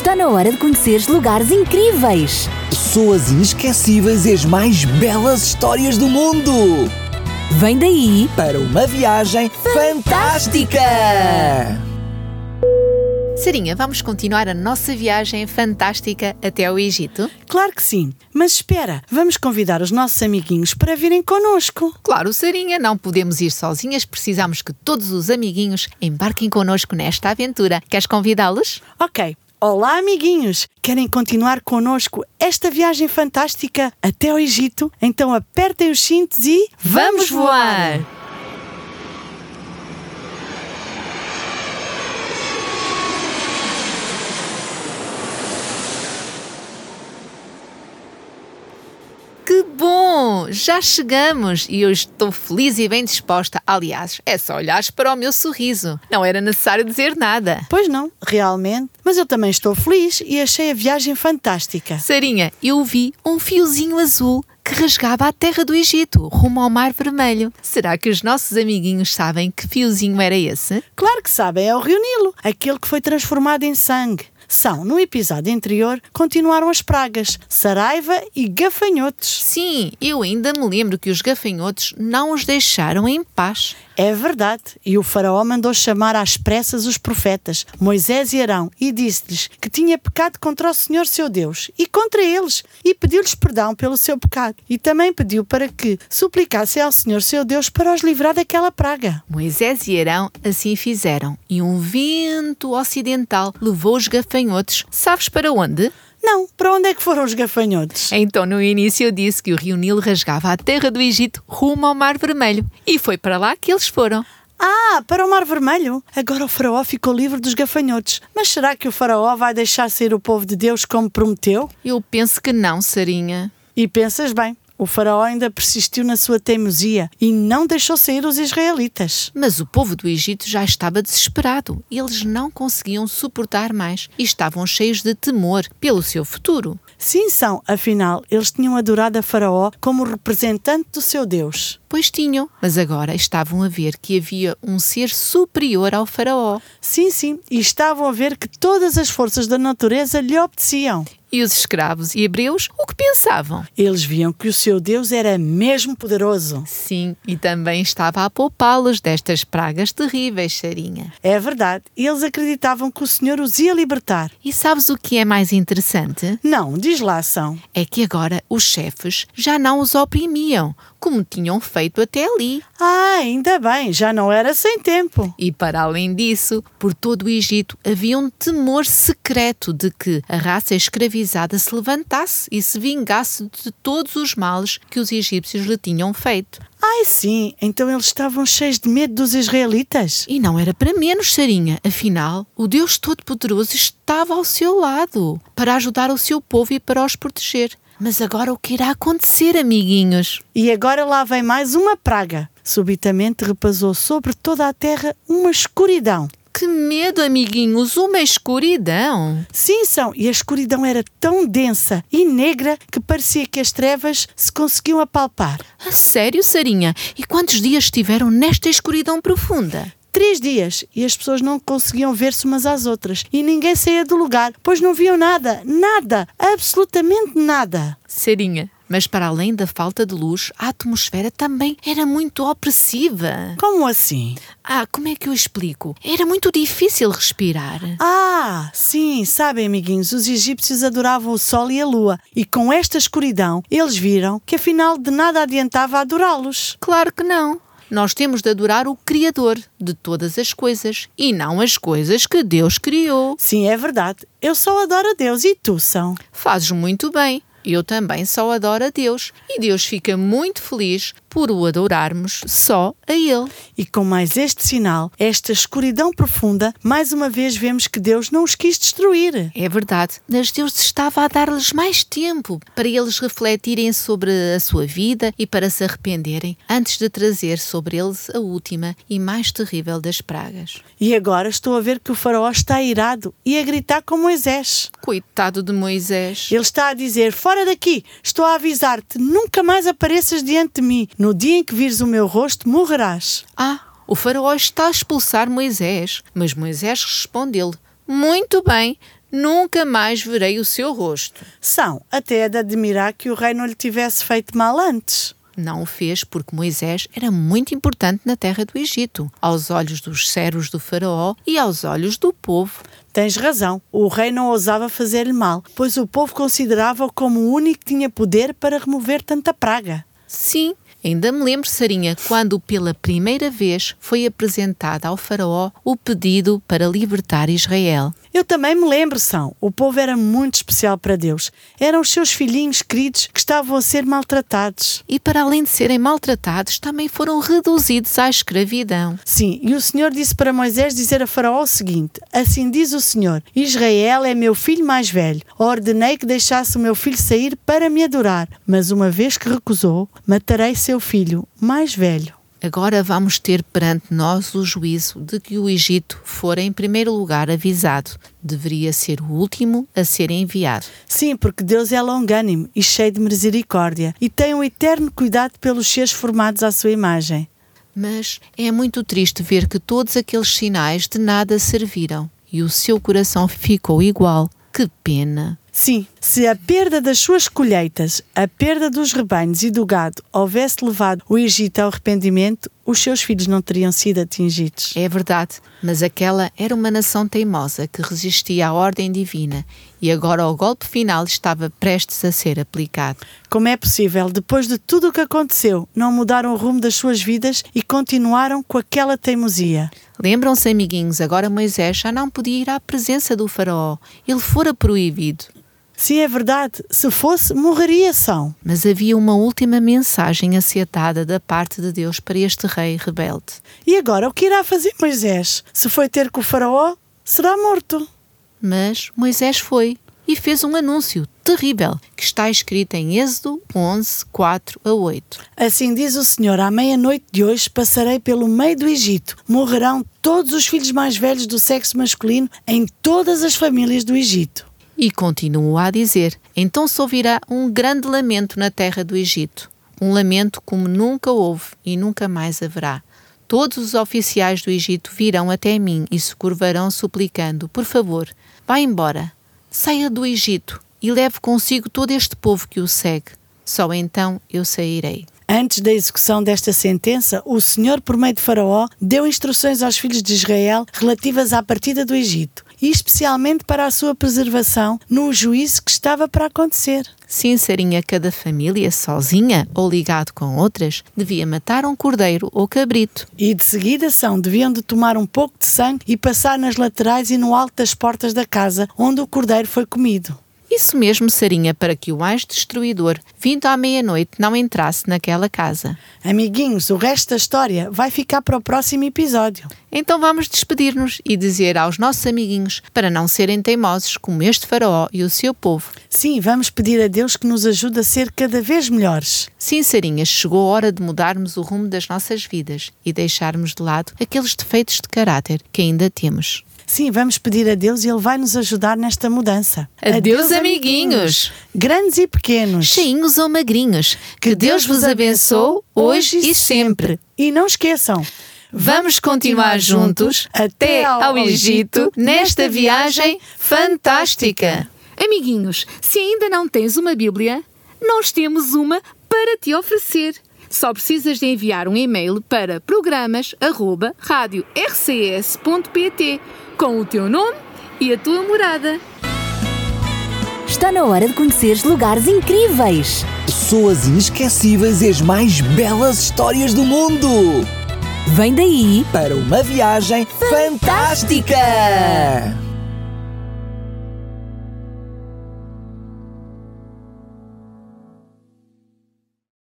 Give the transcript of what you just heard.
Está na hora de conheceres lugares incríveis. Pessoas inesquecíveis e as mais belas histórias do mundo. Vem daí Para uma viagem fantástica! Sarinha, vamos continuar a nossa viagem fantástica até o Egito? Claro que sim. Mas espera, vamos convidar os nossos amiguinhos para virem connosco. Claro, Sarinha, não podemos ir sozinhas, precisamos que todos os amiguinhos embarquem connosco nesta aventura. Queres convidá-los? Ok. Olá, amiguinhos! Querem continuar connosco esta viagem fantástica até ao Egito? Então apertem os cintos e. Que bom! Já chegamos e eu estou feliz e bem disposta. Aliás, é só olhares para o meu sorriso. Não era necessário dizer nada. Pois não, realmente. Mas eu também estou feliz e achei a viagem fantástica. Sarinha, eu vi um fiozinho azul que rasgava a terra do Egito, rumo ao Mar Vermelho. Será que os nossos amiguinhos sabem que fiozinho era esse? Claro que sabem, é o Rio Nilo, aquele que foi transformado em sangue. São, no episódio anterior, continuaram as pragas, saraiva e gafanhotos. Sim, eu ainda me lembro que os gafanhotos não os deixaram em paz. É verdade. E o faraó mandou chamar às pressas os profetas, Moisés e Arão, e disse-lhes que tinha pecado contra o Senhor seu Deus e contra eles, e pediu-lhes perdão pelo seu pecado. E também pediu para que suplicassem ao Senhor seu Deus para os livrar daquela praga. Moisés e Arão assim fizeram, e um vento ocidental levou os gafanhotos. Sabes para onde? Não, para onde é que foram os gafanhotos? Então, no início, eu disse que o rio Nilo rasgava a terra do Egito rumo ao Mar Vermelho. E foi para lá que eles foram. Ah, para o Mar Vermelho. Agora o faraó ficou livre dos gafanhotos. Mas será que o faraó vai deixar sair o povo de Deus como prometeu? Eu penso que não, Sarinha. E pensas bem, o faraó ainda persistiu na sua teimosia e não deixou sair os israelitas. Mas o povo do Egito já estava desesperado. Eles não conseguiam suportar mais e estavam cheios de temor pelo seu futuro. Sim, são, afinal, eles tinham adorado a faraó como representante do seu Deus. Pois tinham, mas agora estavam a ver que havia um ser superior ao faraó. Sim, sim, e estavam a ver que todas as forças da natureza lhe obedeciam. E os escravos e hebreus o que pensavam? Eles viam que o seu Deus era mesmo poderoso. Sim, e também estava a poupá-los destas pragas terríveis, Sarinha. É verdade, eles acreditavam que o Senhor os ia libertar. E sabes o que é mais interessante? Não, diz lá, são. É que agora os chefes já não os oprimiam, como tinham feito até ali. Ah, ainda bem, já não era sem tempo. E para além disso, por todo o Egito havia um temor secreto de que a raça escravizada se levantasse e se vingasse de todos os males que os egípcios lhe tinham feito. Ai, sim, então eles estavam cheios de medo dos israelitas. E não era para menos, Sarinha. Afinal, o Deus Todo-Poderoso estava ao seu lado para ajudar o seu povo e para os proteger. Mas agora o que irá acontecer, amiguinhos? E agora lá vem mais uma praga. Subitamente repassou sobre toda a terra uma escuridão. Que medo, amiguinhos, uma escuridão. Sim, são, e a escuridão era tão densa e negra que parecia que as trevas se conseguiam apalpar. A sério, Sarinha? E quantos dias estiveram nesta escuridão profunda? Três dias e as pessoas não conseguiam ver-se umas às outras e ninguém saía do lugar, pois não viam nada, nada, absolutamente nada. Sarinha, mas para além da falta de luz, a atmosfera também era muito opressiva. Como assim? Ah, como é que eu explico? Era muito difícil respirar. Ah, sim, sabem, amiguinhos, os egípcios adoravam o sol e a lua e com esta escuridão eles viram que afinal de nada adiantava adorá-los. Claro que não. Nós temos de adorar o Criador de todas as coisas e não as coisas que Deus criou. Sim, é verdade. Eu só adoro a Deus e tu são. Fazes muito bem. Eu também só adoro a Deus e Deus fica muito feliz por o adorarmos só a Ele. E com mais este sinal, esta escuridão profunda, mais uma vez vemos que Deus não os quis destruir. É verdade, mas Deus estava a dar-lhes mais tempo para eles refletirem sobre a sua vida e para se arrependerem antes de trazer sobre eles a última e mais terrível das pragas. E agora estou a ver que o faraó está irado e a gritar com Moisés. Coitado de Moisés. Ele está a dizer: Fora daqui, estou a avisar-te, nunca mais apareças diante de mim. No dia em que vires o meu rosto, morrerás. Ah, o faraó está a expulsar Moisés, mas Moisés responde-lhe: Muito bem, nunca mais verei o seu rosto. São, até é de admirar que o rei não lhe tivesse feito mal antes. Não o fez porque Moisés era muito importante na terra do Egito, aos olhos dos servos do faraó e aos olhos do povo. Tens razão, o rei não ousava fazer-lhe mal, pois o povo considerava-o como o único que tinha poder para remover tanta praga. Sim, ainda me lembro, Sarinha, quando pela primeira vez foi apresentado ao faraó o pedido para libertar Israel. Eu também me lembro, São. O povo era muito especial para Deus. Eram os seus filhinhos queridos que estavam a ser maltratados. E para além de serem maltratados, também foram reduzidos à escravidão. Sim, e o Senhor disse para Moisés dizer a Faraó o seguinte: Assim diz o Senhor: Israel é meu filho mais velho. Ordenei que deixasse o meu filho sair para me adorar, mas uma vez que recusou, matarei seu filho mais velho. Agora vamos ter perante nós o juízo de que o Egito fora em primeiro lugar avisado. Deveria ser o último a ser enviado. Sim, porque Deus é longânimo e cheio de misericórdia e tem um eterno cuidado pelos seres formados à sua imagem. Mas é muito triste ver que todos aqueles sinais de nada serviram e o seu coração ficou igual. Que pena! Sim, se a perda das suas colheitas, a perda dos rebanhos e do gado houvesse levado o Egito ao arrependimento, os seus filhos não teriam sido atingidos. É verdade, mas aquela era uma nação teimosa que resistia à ordem divina e agora o golpe final estava prestes a ser aplicado. Como é possível, depois de tudo o que aconteceu, não mudaram o rumo das suas vidas e continuaram com aquela teimosia? Lembram-se, amiguinhos, agora Moisés já não podia ir à presença do Faraó. Ele fora proibido. Sim, é verdade. Se fosse, morreria São. Mas havia uma última mensagem a ser dada da parte de Deus para este rei rebelde. E agora, o que irá fazer Moisés? Se foi ter com o faraó, será morto. Mas Moisés foi e fez um anúncio terrível que está escrito em Êxodo 11, 4 a 8. Assim diz o Senhor: à meia-noite de hoje passarei pelo meio do Egito. Morrerão todos os filhos mais velhos do sexo masculino em todas as famílias do Egito. E continuou a dizer: Então se ouvirá um grande lamento na terra do Egito, um lamento como nunca houve e nunca mais haverá. Todos os oficiais do Egito virão até mim e se curvarão suplicando: Por favor, vá embora, saia do Egito e leve consigo todo este povo que o segue. Só então eu sairei. Antes da execução desta sentença, o Senhor, por meio de Faraó, deu instruções aos filhos de Israel relativas à partida do Egito e especialmente para a sua preservação no juízo que estava para acontecer. Sim, Sarinha, cada família, sozinha ou ligado com outras, devia matar um cordeiro ou cabrito. E de seguida são, deviam de tomar um pouco de sangue e passar nas laterais e no alto das portas da casa onde o cordeiro foi comido. Isso mesmo, Sarinha, para que o anjo destruidor, vindo à meia-noite, não entrasse naquela casa. Amiguinhos, o resto da história vai ficar para o próximo episódio. Então vamos despedir-nos e dizer aos nossos amiguinhos para não serem teimosos como este faraó e o seu povo. Sim, vamos pedir a Deus que nos ajude a ser cada vez melhores. Sim, Sarinha, chegou a hora de mudarmos o rumo das nossas vidas e deixarmos de lado aqueles defeitos de caráter que ainda temos. Sim, vamos pedir a Deus e Ele vai nos ajudar nesta mudança. Adeus, amiguinhos. Grandes e pequenos. Cheinhos ou magrinhos. Que Deus vos abençoe hoje e sempre. E não esqueçam, Vamos continuar juntos até ao Egito nesta viagem fantástica. Amiguinhos, se ainda não tens uma Bíblia, nós temos uma para te oferecer. Só precisas de enviar um e-mail para programas@radiorcs.pt com o teu nome e a tua morada. Está na hora de conheceres lugares incríveis. Pessoas inesquecíveis e as mais belas histórias do mundo. Vem daí Para uma viagem fantástica.